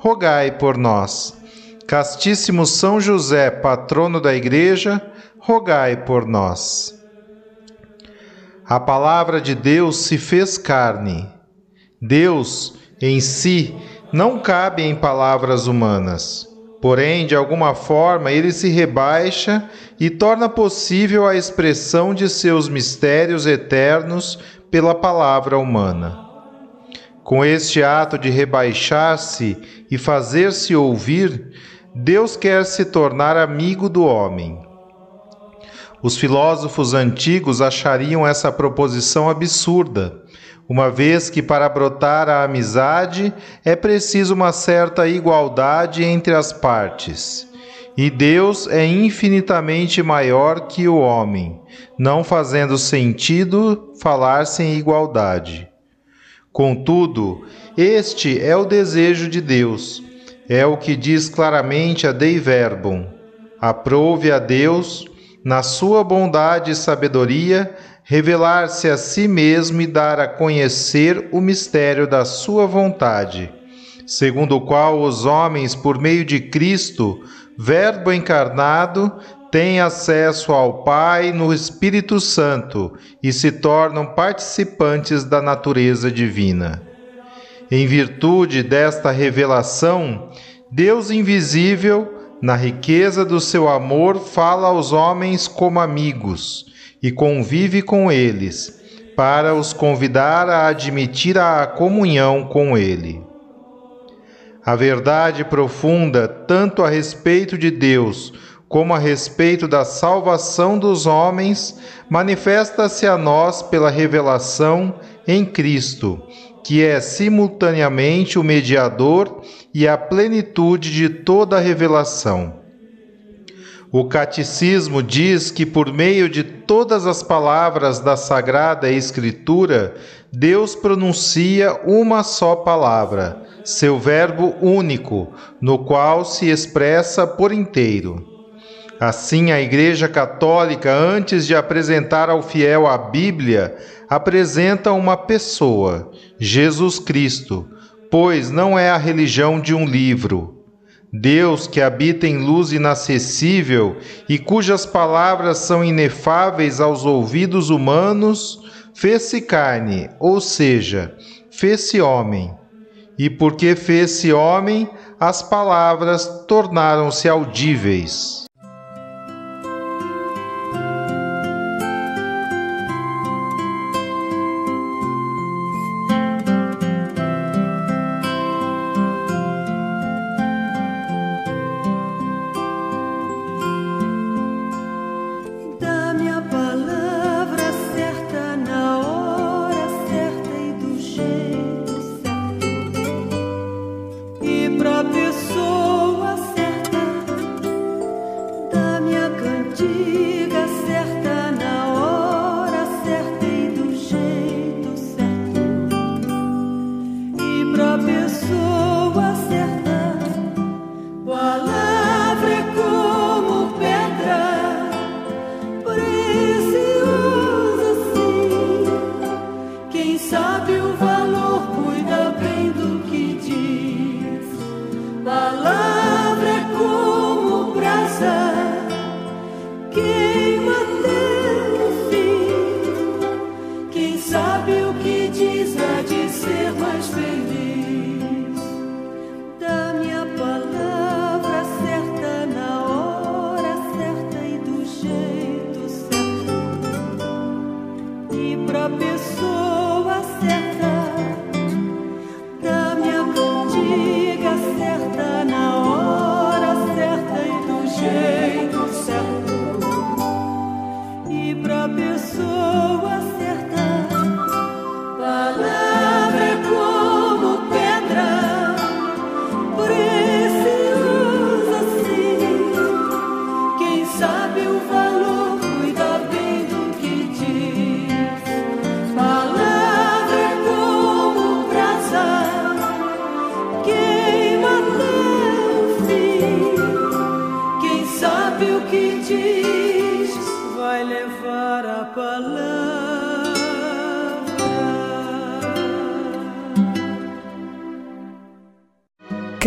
rogai por nós. Castíssimo São José, patrono da Igreja, rogai por nós. A palavra de Deus se fez carne. Deus, em si, não cabe em palavras humanas. Porém, de alguma forma, ele se rebaixa e torna possível a expressão de seus mistérios eternos pela palavra humana. Com este ato de rebaixar-se e fazer-se ouvir, Deus quer se tornar amigo do homem. Os filósofos antigos achariam essa proposição absurda, uma vez que para brotar a amizade é preciso uma certa igualdade entre as partes. E Deus é infinitamente maior que o homem, não fazendo sentido falar-se em igualdade. Contudo, este é o desejo de Deus. É o que diz claramente a Dei Verbum. Aprove a Deus, na sua bondade e sabedoria, revelar-se a si mesmo e dar a conhecer o mistério da sua vontade, segundo o qual os homens, por meio de Cristo, Verbo encarnado, têm acesso ao Pai no Espírito Santo e se tornam participantes da natureza divina. Em virtude desta revelação, Deus invisível, na riqueza do seu amor, fala aos homens como amigos e convive com eles, para os convidar a admitir a comunhão com Ele. A verdade profunda, tanto a respeito de Deus como a respeito da salvação dos homens, manifesta-se a nós pela revelação em Cristo, que é simultaneamente o mediador e a plenitude de toda a revelação. O Catecismo diz que, por meio de todas as palavras da Sagrada Escritura, Deus pronuncia uma só palavra, seu Verbo único, no qual se expressa por inteiro. Assim, a Igreja Católica, antes de apresentar ao fiel a Bíblia, apresenta uma pessoa, Jesus Cristo, pois não é a religião de um livro. Deus, que habita em luz inacessível e cujas palavras são inefáveis aos ouvidos humanos, fez-se carne, ou seja, fez-se homem. E porque fez-se homem, as palavras tornaram-se audíveis.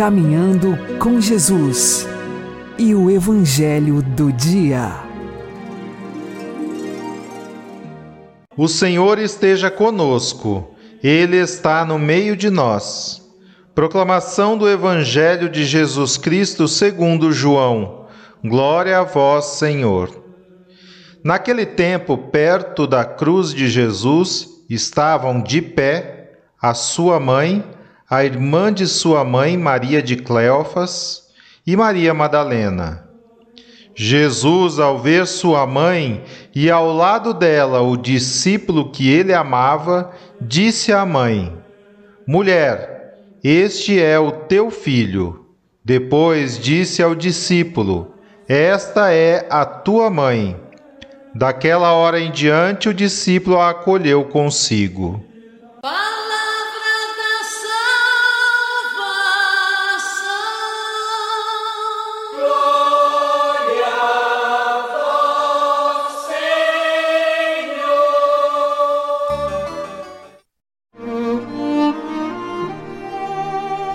Caminhando com Jesus e o Evangelho do Dia. O Senhor esteja conosco, Ele está no meio de nós. Proclamação do Evangelho de Jesus Cristo segundo João. Glória a vós, Senhor. Naquele tempo, perto da cruz de Jesus, estavam de pé a sua mãe a irmã de sua mãe, Maria de Cleofas, e Maria Madalena. Jesus, ao ver sua mãe e ao lado dela o discípulo que ele amava, disse à mãe: Mulher, este é o teu filho. Depois disse ao discípulo: Esta é a tua mãe. Daquela hora em diante, o discípulo a acolheu consigo.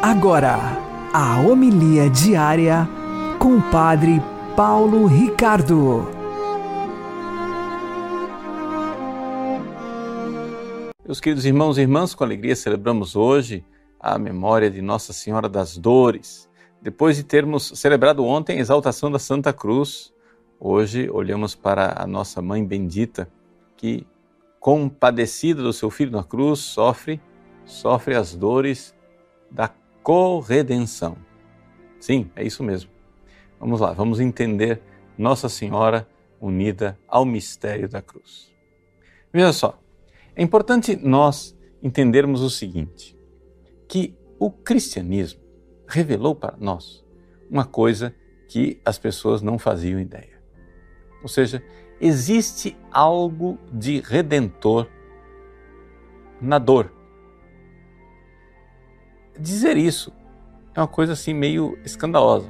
Agora, a homilia diária com o Padre Paulo Ricardo. Meus queridos irmãos e irmãs, com alegria celebramos hoje a memória de Nossa Senhora das Dores. Depois de termos celebrado ontem a exaltação da Santa Cruz, hoje olhamos para a nossa Mãe Bendita, que, compadecida do seu filho na cruz, sofre, sofre as dores da corredenção. Sim, é isso mesmo. Vamos lá, vamos entender Nossa Senhora unida ao mistério da cruz. Veja só, é importante nós entendermos o seguinte: que o cristianismo revelou para nós uma coisa que as pessoas não faziam ideia. Ou seja, existe algo de redentor na dor dizer isso é uma coisa assim meio escandalosa,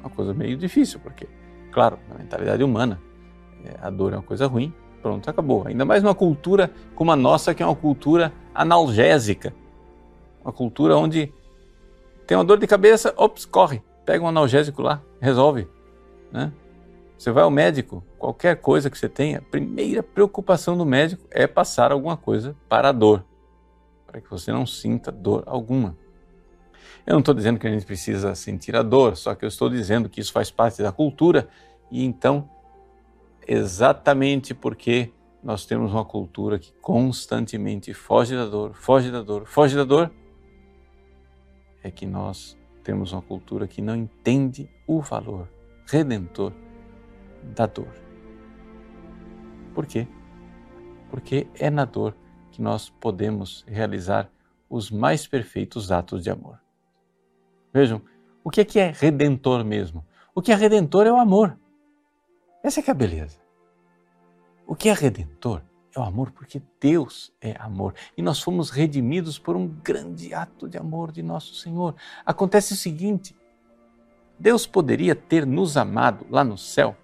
uma coisa meio difícil, porque, claro, na mentalidade humana, é, a dor é uma coisa ruim, pronto, acabou. Ainda mais uma cultura como a nossa, que é uma cultura analgésica, uma cultura onde tem uma dor de cabeça, ops, corre, pega um analgésico lá, resolve, né? Você vai ao médico, qualquer coisa que você tenha, a primeira preocupação do médico é passar alguma coisa para a dor para que você não sinta dor alguma. Eu não estou dizendo que a gente precisa sentir a dor, só que eu estou dizendo que isso faz parte da cultura e então, exatamente porque nós temos uma cultura que constantemente foge da dor, foge da dor, foge da dor, é que nós temos uma cultura que não entende o valor redentor da dor. Por quê? Porque é na dor que nós podemos realizar os mais perfeitos atos de amor. Vejam, o que é, que é redentor mesmo? O que é redentor é o amor. Essa é que é a beleza. O que é redentor é o amor porque Deus é amor e nós fomos redimidos por um grande ato de amor de nosso Senhor. Acontece o seguinte: Deus poderia ter nos amado lá no céu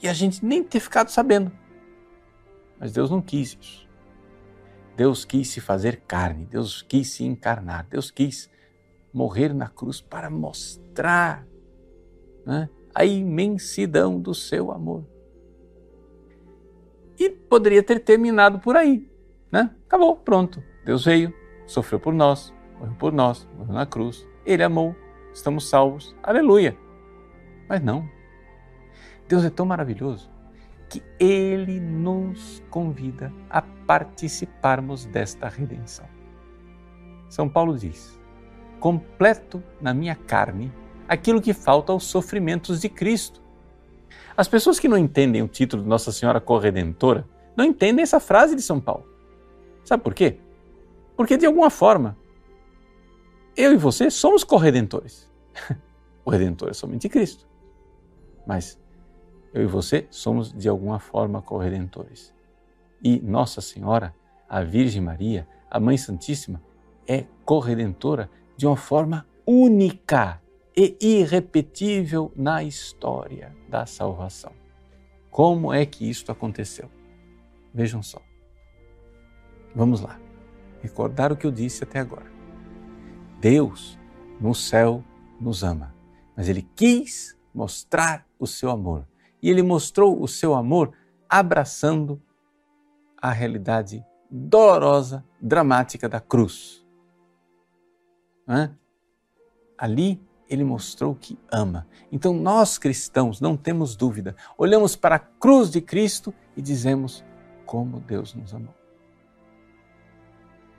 e a gente nem ter ficado sabendo. Mas Deus não quis isso. Deus quis se fazer carne, Deus quis se encarnar, Deus quis morrer na cruz para mostrar né, a imensidão do seu amor. E poderia ter terminado por aí. Né? Acabou, pronto. Deus veio, sofreu por nós, morreu por nós, morreu na cruz. Ele amou, estamos salvos. Aleluia. Mas não. Deus é tão maravilhoso que Ele nos convida a participarmos desta redenção. São Paulo diz: completo na minha carne aquilo que falta aos sofrimentos de Cristo. As pessoas que não entendem o título de Nossa Senhora Corredentora não entendem essa frase de São Paulo. Sabe por quê? Porque de alguma forma eu e você somos corredentores. o redentor é somente Cristo. Mas eu e você somos de alguma forma corredentores. E Nossa Senhora, a Virgem Maria, a Mãe Santíssima, é corredentora de uma forma única. e irrepetível na história da salvação. Como é que isto aconteceu? Vejam só. Vamos lá. Recordar o que eu disse até agora. Deus no céu nos ama, mas ele quis mostrar o seu amor. E ele mostrou o seu amor abraçando a realidade dolorosa, dramática da cruz. Ali ele mostrou que ama. Então nós cristãos não temos dúvida, olhamos para a cruz de Cristo e dizemos como Deus nos amou.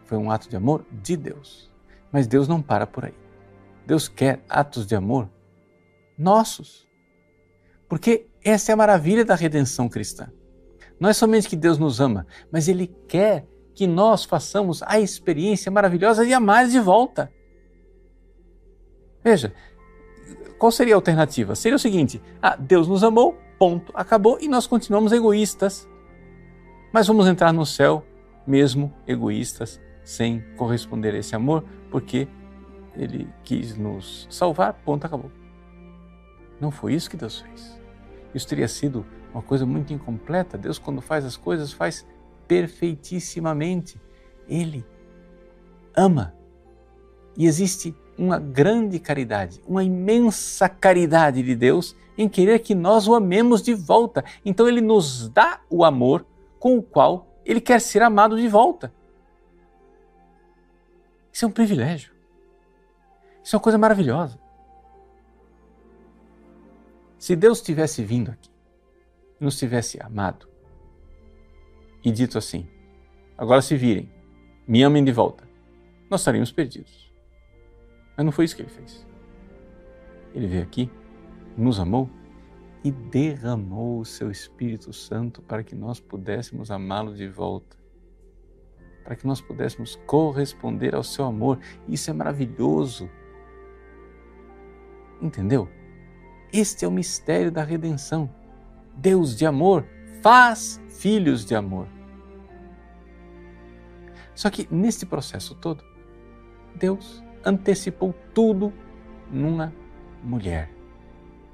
Foi um ato de amor de Deus. Mas Deus não para por aí. Deus quer atos de amor nossos. Porque essa é a maravilha da redenção cristã. Não é somente que Deus nos ama, mas Ele quer que nós façamos a experiência maravilhosa de amar de volta. Veja, qual seria a alternativa? Seria o seguinte: ah, Deus nos amou, ponto, acabou, e nós continuamos egoístas. Mas vamos entrar no céu mesmo egoístas, sem corresponder a esse amor, porque Ele quis nos salvar, ponto, acabou. Não foi isso que Deus fez. Isso teria sido uma coisa muito incompleta. Deus, quando faz as coisas, faz perfeitissimamente. Ele ama. E existe uma grande caridade, uma imensa caridade de Deus em querer que nós o amemos de volta. Então ele nos dá o amor com o qual ele quer ser amado de volta. Isso é um privilégio. Isso é uma coisa maravilhosa. Se Deus tivesse vindo aqui, nos tivesse amado e dito assim: agora se virem, me amem de volta, nós estaríamos perdidos. Mas não foi isso que ele fez. Ele veio aqui, nos amou e derramou o seu Espírito Santo para que nós pudéssemos amá-lo de volta, para que nós pudéssemos corresponder ao seu amor. Isso é maravilhoso. Entendeu? Este é o mistério da redenção. Deus de amor faz filhos de amor. Só que neste processo todo, Deus antecipou tudo numa mulher,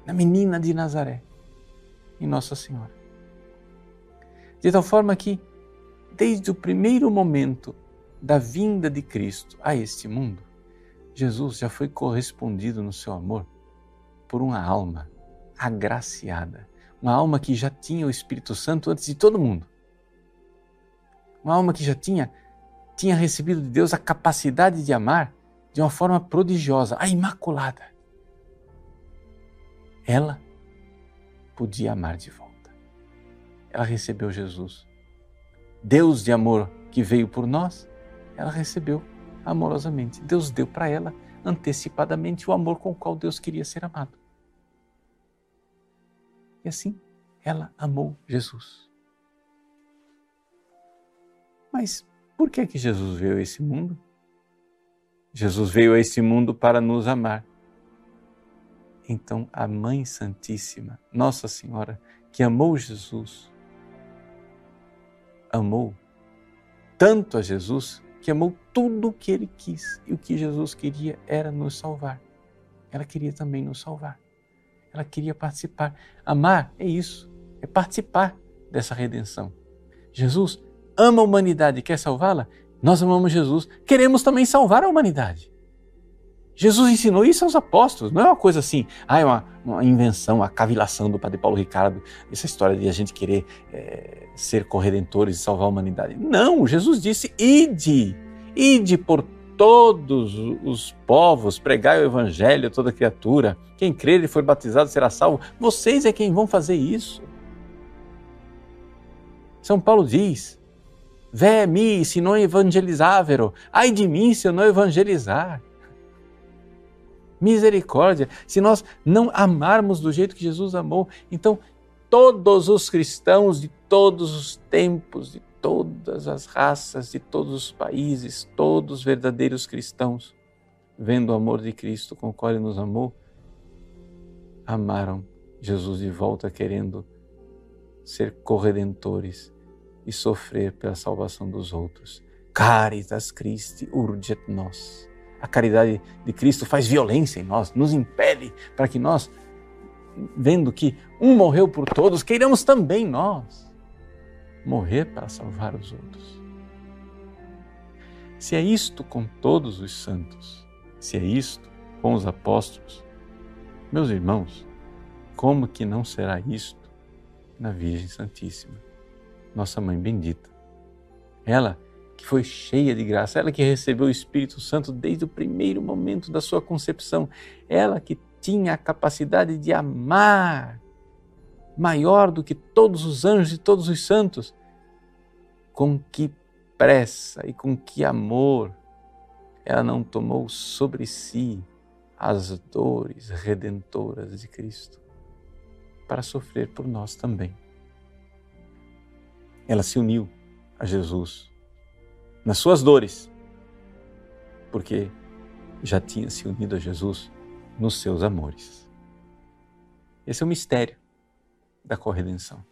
na menina de Nazaré, em Nossa Senhora. De tal forma que, desde o primeiro momento da vinda de Cristo a este mundo, Jesus já foi correspondido no seu amor por uma alma agraciada, uma alma que já tinha o Espírito Santo antes de todo mundo. Uma alma que já tinha tinha recebido de Deus a capacidade de amar de uma forma prodigiosa, a Imaculada. Ela podia amar de volta. Ela recebeu Jesus. Deus de amor que veio por nós, ela recebeu amorosamente. Deus deu para ela antecipadamente o amor com o qual Deus queria ser amado. E assim, ela amou Jesus. Mas por que que Jesus veio a esse mundo? Jesus veio a esse mundo para nos amar. Então, a Mãe Santíssima, Nossa Senhora, que amou Jesus, amou tanto a Jesus que amou tudo o que ele quis. E o que Jesus queria era nos salvar. Ela queria também nos salvar. Ela queria participar. Amar é isso, é participar dessa redenção. Jesus ama a humanidade e quer salvá-la? Nós amamos Jesus, queremos também salvar a humanidade. Jesus ensinou isso aos apóstolos, não é uma coisa assim, ah, é uma, uma invenção, uma cavilação do Padre Paulo Ricardo, essa história de a gente querer é, ser corredentores e salvar a humanidade. Não, Jesus disse: ide, ide por todos os povos, pregai o evangelho a toda criatura. Quem crer e for batizado será salvo. Vocês é quem vão fazer isso. São Paulo diz: Vé mi se não evangelizávero, ai de mim se eu não evangelizar. Misericórdia, se nós não amarmos do jeito que Jesus amou, então todos os cristãos de todos os tempos, de todas as raças, de todos os países, todos os verdadeiros cristãos, vendo o amor de Cristo com o qual Ele nos amou, amaram Jesus de volta, querendo ser corredentores e sofrer pela salvação dos outros. Caritas Christi urget nos. A caridade de Cristo faz violência em nós, nos impele para que nós, vendo que um morreu por todos, queiramos também nós morrer para salvar os outros. Se é isto com todos os santos, se é isto com os apóstolos, meus irmãos, como que não será isto na Virgem Santíssima, nossa Mãe bendita? Ela que foi cheia de graça, ela que recebeu o Espírito Santo desde o primeiro momento da sua concepção, ela que tinha a capacidade de amar maior do que todos os anjos e todos os santos. Com que pressa e com que amor ela não tomou sobre si as dores redentoras de Cristo para sofrer por nós também. Ela se uniu a Jesus nas suas dores, porque já tinha se unido a Jesus nos seus amores. Esse é o mistério da corredenção.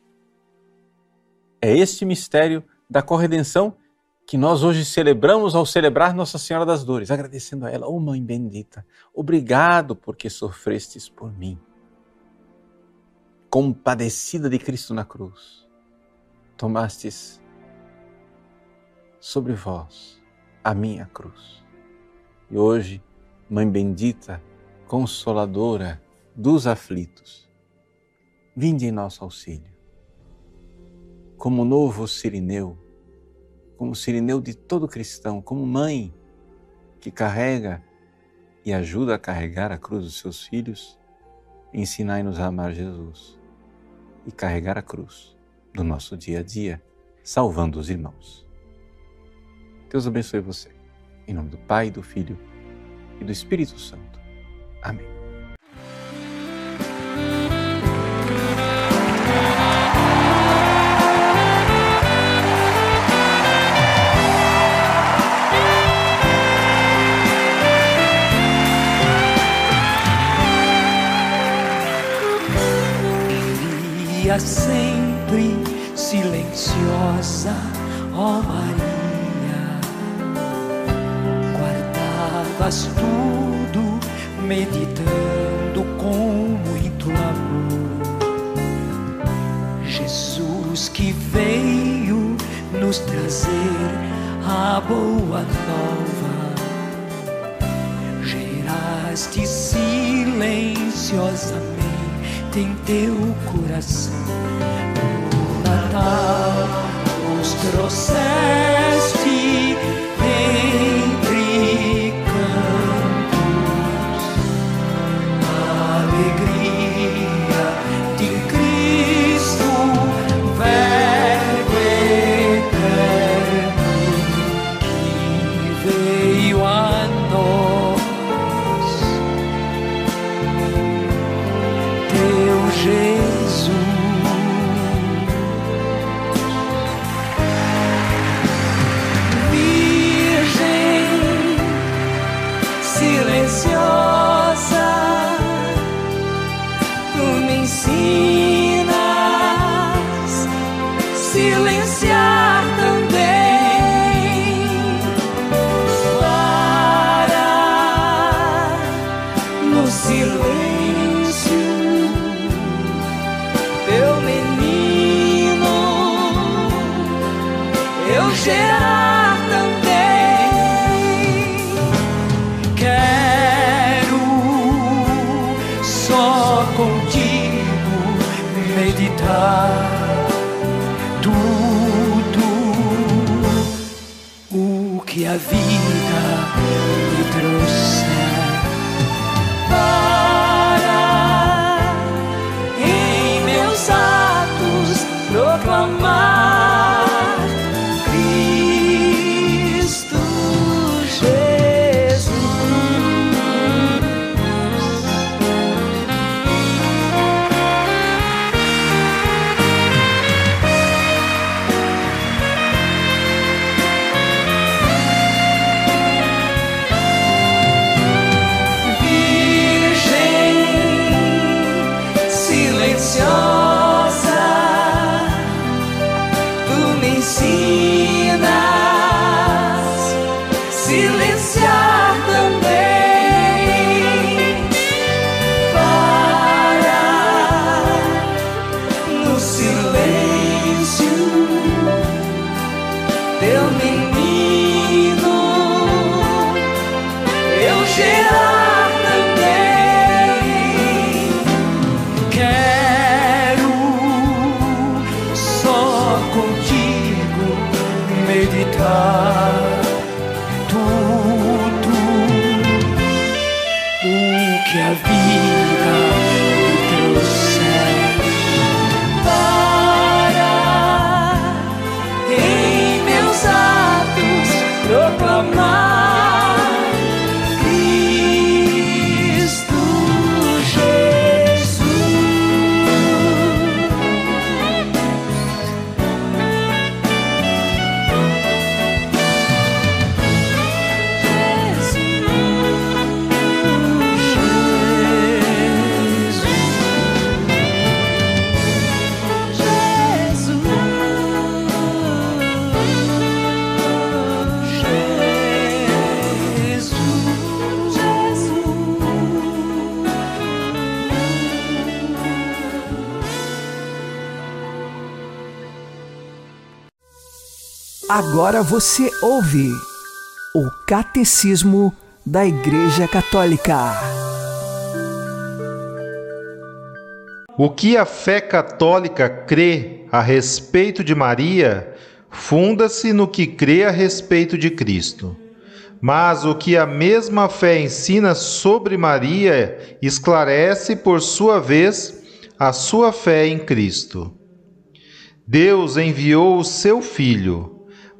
É este mistério da corredenção que nós hoje celebramos ao celebrar Nossa Senhora das Dores, agradecendo a ela, oh Mãe bendita, obrigado porque sofrestes por mim. Compadecida de Cristo na cruz, tomastes sobre vós a minha cruz. E hoje, Mãe bendita, consoladora dos aflitos, vinde em nosso auxílio. Como novo Sirineu, como Sirineu de todo cristão, como mãe que carrega e ajuda a carregar a cruz dos seus filhos, ensinai-nos a amar Jesus e carregar a cruz do nosso dia a dia, salvando os irmãos. Deus abençoe você. Em nome do Pai, do Filho e do Espírito Santo. Amém. Vivia sempre silenciosa, ó Maria faz tudo meditando com muito amor. Jesus que veio nos trazer a boa nova, geraste silenciosamente em teu coração. No Natal nos trouxeste silenciar. Agora você ouve o Catecismo da Igreja Católica. O que a fé católica crê a respeito de Maria funda-se no que crê a respeito de Cristo. Mas o que a mesma fé ensina sobre Maria esclarece, por sua vez, a sua fé em Cristo. Deus enviou o seu Filho,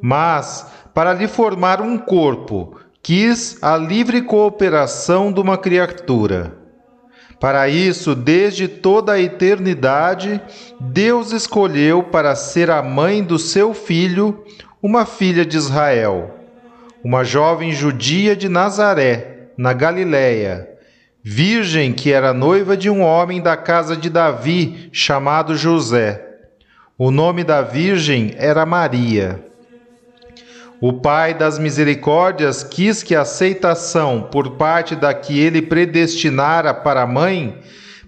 mas, para lhe formar um corpo, quis a livre cooperação de uma criatura. Para isso, desde toda a eternidade, Deus escolheu para ser a mãe do seu filho uma filha de Israel, uma jovem judia de Nazaré, na Galiléia, virgem que era noiva de um homem da casa de Davi, chamado José. O nome da virgem era Maria. O Pai das Misericórdias quis que a aceitação por parte da que ele predestinara para a mãe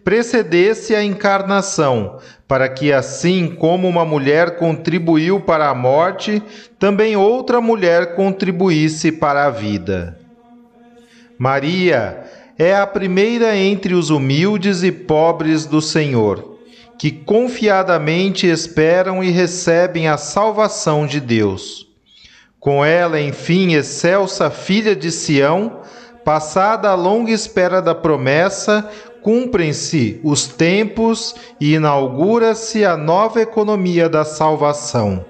precedesse a encarnação, para que assim como uma mulher contribuiu para a morte, também outra mulher contribuísse para a vida. Maria é a primeira entre os humildes e pobres do Senhor, que confiadamente esperam e recebem a salvação de Deus. Com ela, enfim, excelsa filha de Sião, passada a longa espera da promessa, cumprem-se os tempos e inaugura-se a nova economia da salvação.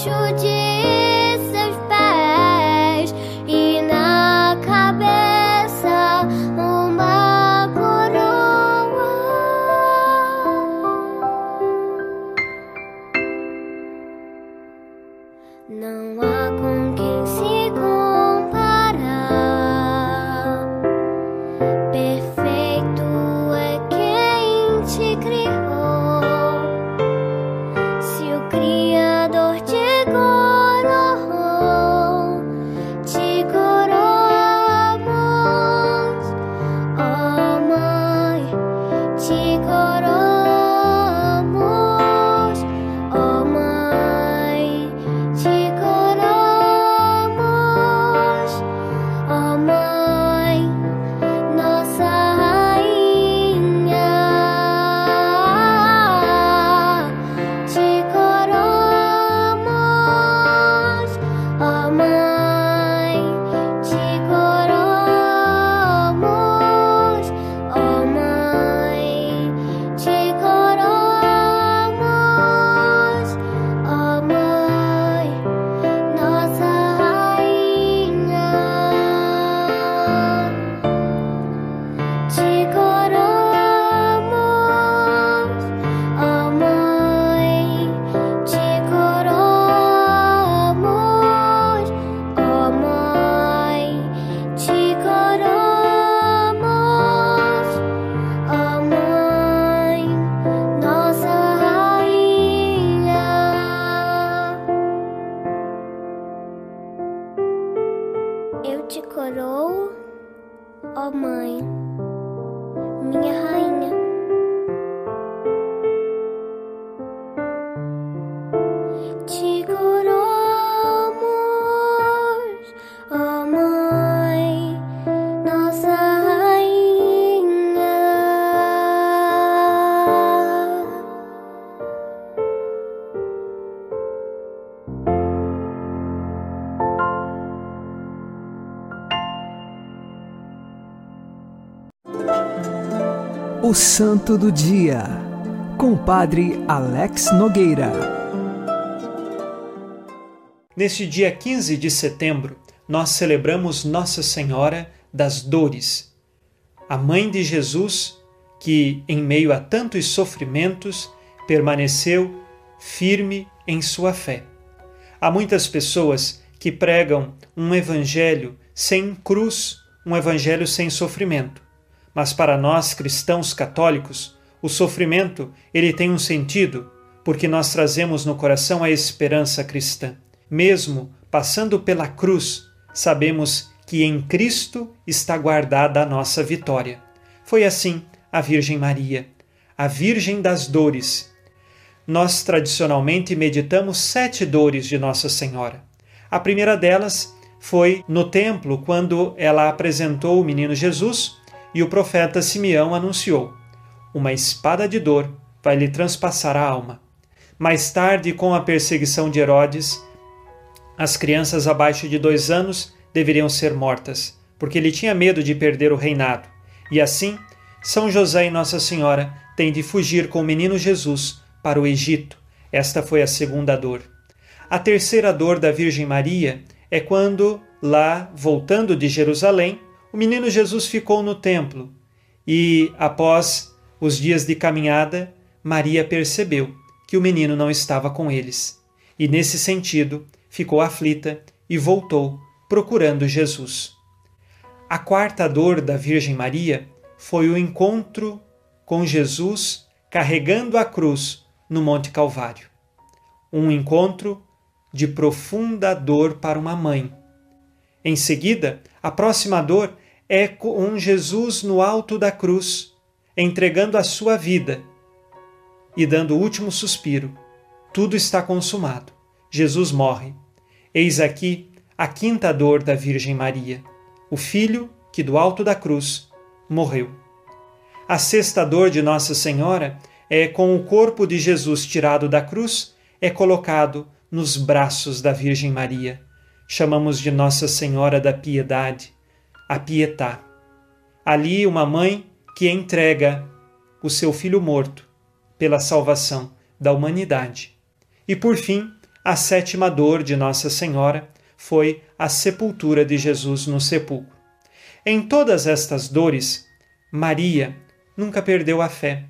Debaixo de O Santo do Dia, com o Padre Alex Nogueira. Neste dia 15 de setembro, nós celebramos Nossa Senhora das Dores, a mãe de Jesus que, em meio a tantos sofrimentos, permaneceu firme em sua fé. Há muitas pessoas que pregam um evangelho sem cruz, um evangelho sem sofrimento. Mas para nós cristãos católicos, o sofrimento, ele tem um sentido, porque nós trazemos no coração a esperança cristã. Mesmo passando pela cruz, sabemos que em Cristo está guardada a nossa vitória. Foi assim a Virgem Maria, a Virgem das Dores. Nós tradicionalmente meditamos sete dores de Nossa Senhora. A primeira delas foi no templo, quando ela apresentou o menino Jesus e o profeta Simeão anunciou: Uma espada de dor vai lhe transpassar a alma. Mais tarde, com a perseguição de Herodes, as crianças abaixo de dois anos deveriam ser mortas, porque ele tinha medo de perder o reinado. E assim, São José e Nossa Senhora têm de fugir com o menino Jesus para o Egito. Esta foi a segunda dor. A terceira dor da Virgem Maria é quando, lá, voltando de Jerusalém, o menino Jesus ficou no templo e, após os dias de caminhada, Maria percebeu que o menino não estava com eles. E, nesse sentido, ficou aflita e voltou procurando Jesus. A quarta dor da Virgem Maria foi o encontro com Jesus carregando a cruz no Monte Calvário. Um encontro de profunda dor para uma mãe. Em seguida, a próxima dor é com Jesus no alto da cruz, entregando a sua vida e dando o último suspiro. Tudo está consumado. Jesus morre. Eis aqui a quinta dor da Virgem Maria, o filho que do alto da cruz morreu. A sexta dor de Nossa Senhora é com o corpo de Jesus tirado da cruz, é colocado nos braços da Virgem Maria. Chamamos de Nossa Senhora da Piedade, a Pietá. Ali, uma mãe que entrega o seu filho morto pela salvação da humanidade. E por fim, a sétima dor de Nossa Senhora foi a sepultura de Jesus no sepulcro. Em todas estas dores, Maria nunca perdeu a fé.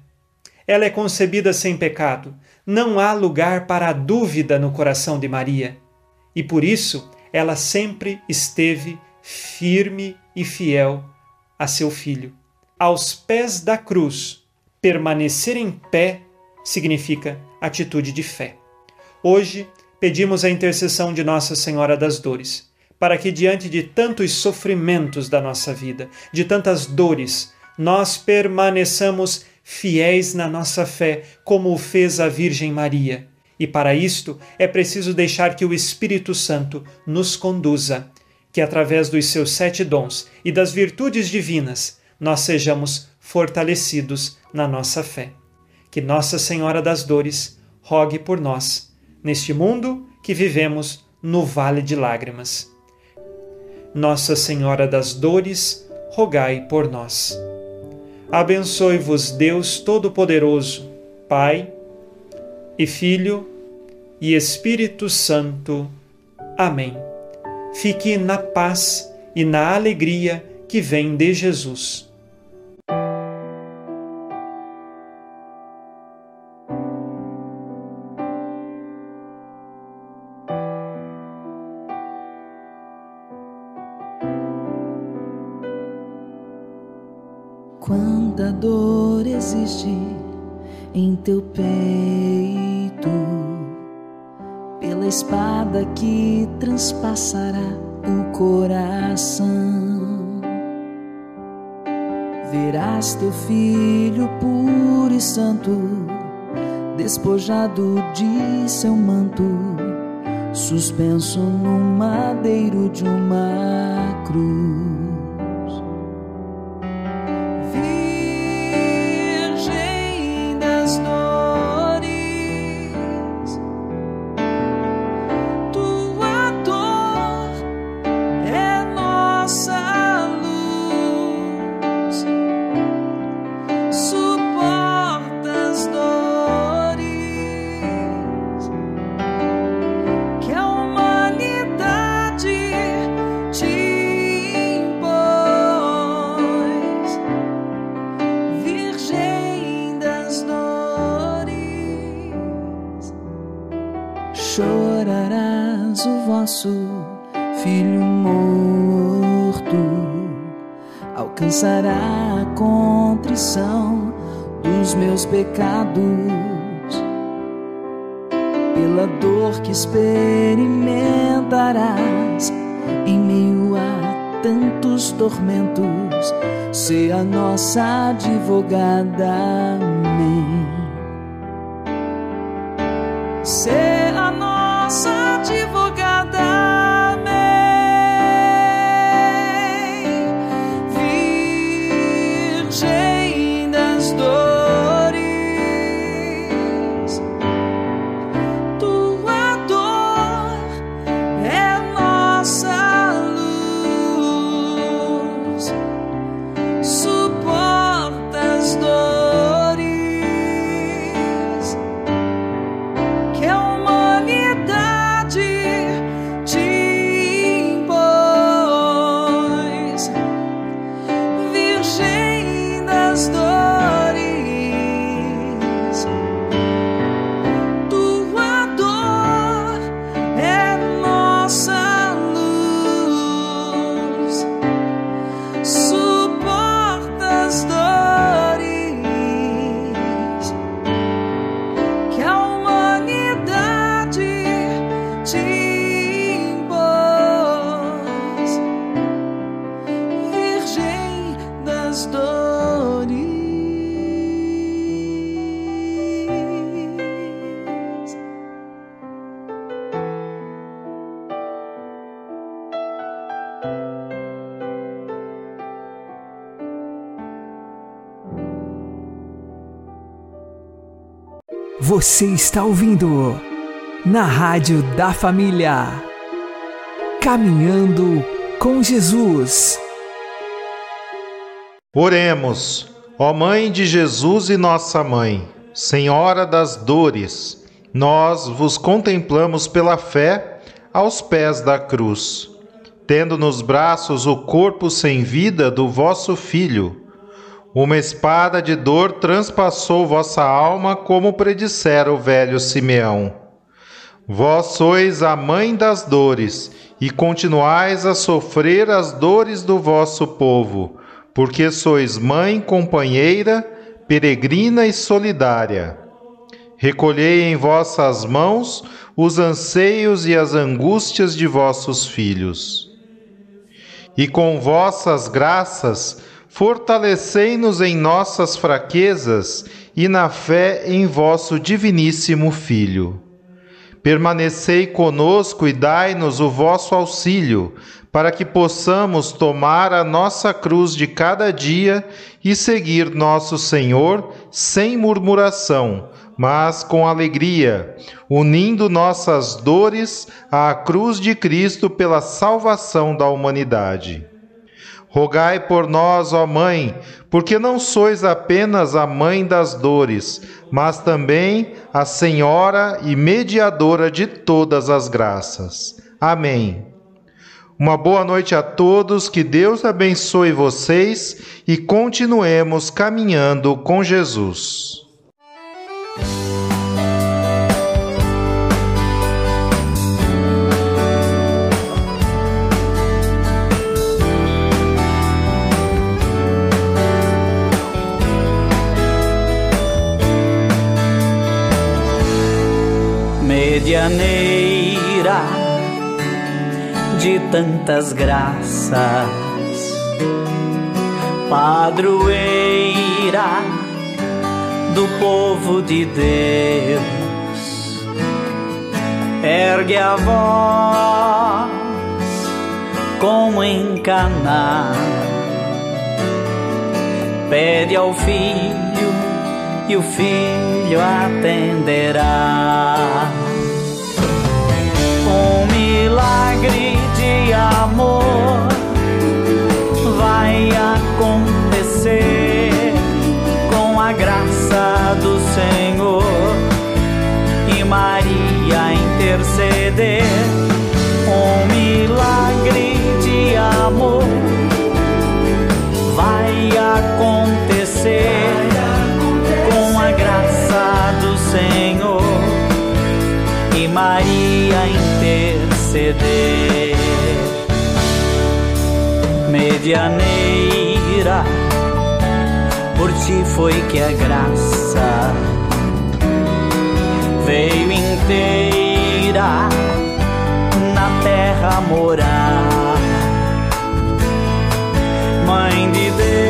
Ela é concebida sem pecado. Não há lugar para a dúvida no coração de Maria. E por isso, ela sempre esteve firme e fiel a seu filho. Aos pés da cruz, permanecer em pé significa atitude de fé. Hoje, pedimos a intercessão de Nossa Senhora das Dores, para que, diante de tantos sofrimentos da nossa vida, de tantas dores, nós permaneçamos fiéis na nossa fé, como o fez a Virgem Maria. E para isto é preciso deixar que o Espírito Santo nos conduza, que através dos seus sete dons e das virtudes divinas nós sejamos fortalecidos na nossa fé. Que Nossa Senhora das Dores rogue por nós, neste mundo que vivemos no vale de lágrimas. Nossa Senhora das Dores, rogai por nós. Abençoe-vos Deus Todo-Poderoso, Pai e Filho e Espírito Santo. Amém. Fique na paz e na alegria que vem de Jesus. Quanta dor existe em teu peito, espada que transpassará o coração. Verás teu filho puro e santo, despojado de seu manto, suspenso no madeiro de uma cruz. Chorarás o vosso filho morto, alcançará a contrição dos meus pecados. Pela dor que experimentarás em meio a tantos tormentos, ser a nossa advogada. Amém. Nossa Você está ouvindo na Rádio da Família. Caminhando com Jesus. Oremos, ó Mãe de Jesus e nossa Mãe, Senhora das Dores, nós vos contemplamos pela fé aos pés da cruz, tendo nos braços o corpo sem vida do vosso Filho. Uma espada de dor transpassou vossa alma, como predissera o velho Simeão. Vós sois a mãe das dores e continuais a sofrer as dores do vosso povo, porque sois mãe companheira, peregrina e solidária. Recolhei em vossas mãos os anseios e as angústias de vossos filhos. E com vossas graças, fortalecei-nos em nossas fraquezas e na fé em vosso diviníssimo Filho. Permanecei conosco e dai-nos o vosso auxílio, para que possamos tomar a nossa cruz de cada dia e seguir nosso Senhor sem murmuração, mas com alegria, unindo nossas dores à cruz de Cristo pela salvação da humanidade. Rogai por nós, ó Mãe, porque não sois apenas a mãe das dores, mas também a Senhora e mediadora de todas as graças. Amém. Uma boa noite a todos, que Deus abençoe vocês e continuemos caminhando com Jesus. Medianeira de tantas graças, padroeira do povo de Deus, ergue a voz como em Caná, pede ao filho e o filho atenderá. Um milagre de amor vai acontecer com a graça do Senhor e Maria interceder. Um milagre de amor vai acontecer com a graça do Senhor e Maria interceder. Medianeira, por ti foi que a graça veio inteira na terra morar. Mãe de Deus,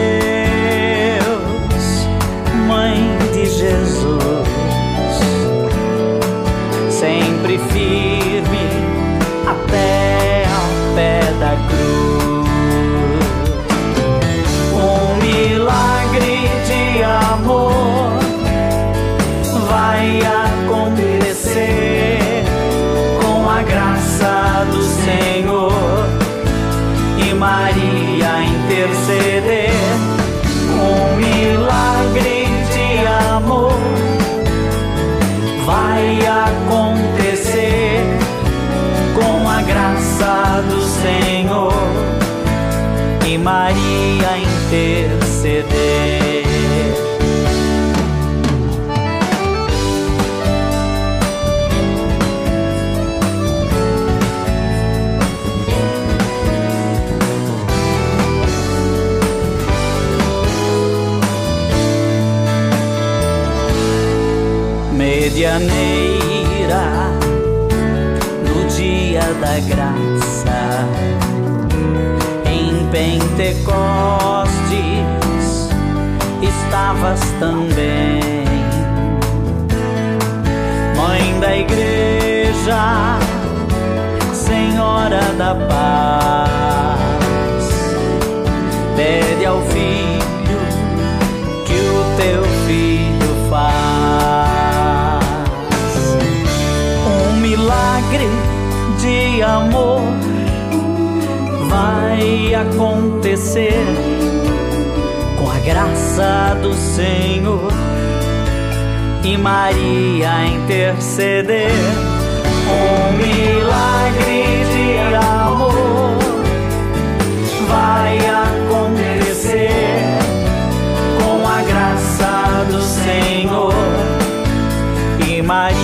Maria interceder. medianeira no dia da graça Pentecostes estavas também. Mãe da igreja senhora da paz pede ao filho que o teu filho faz. Um milagre de amor vai acontecer com a graça do Senhor e Maria interceder. Um milagre de amor vai acontecer com a graça do Senhor e Maria.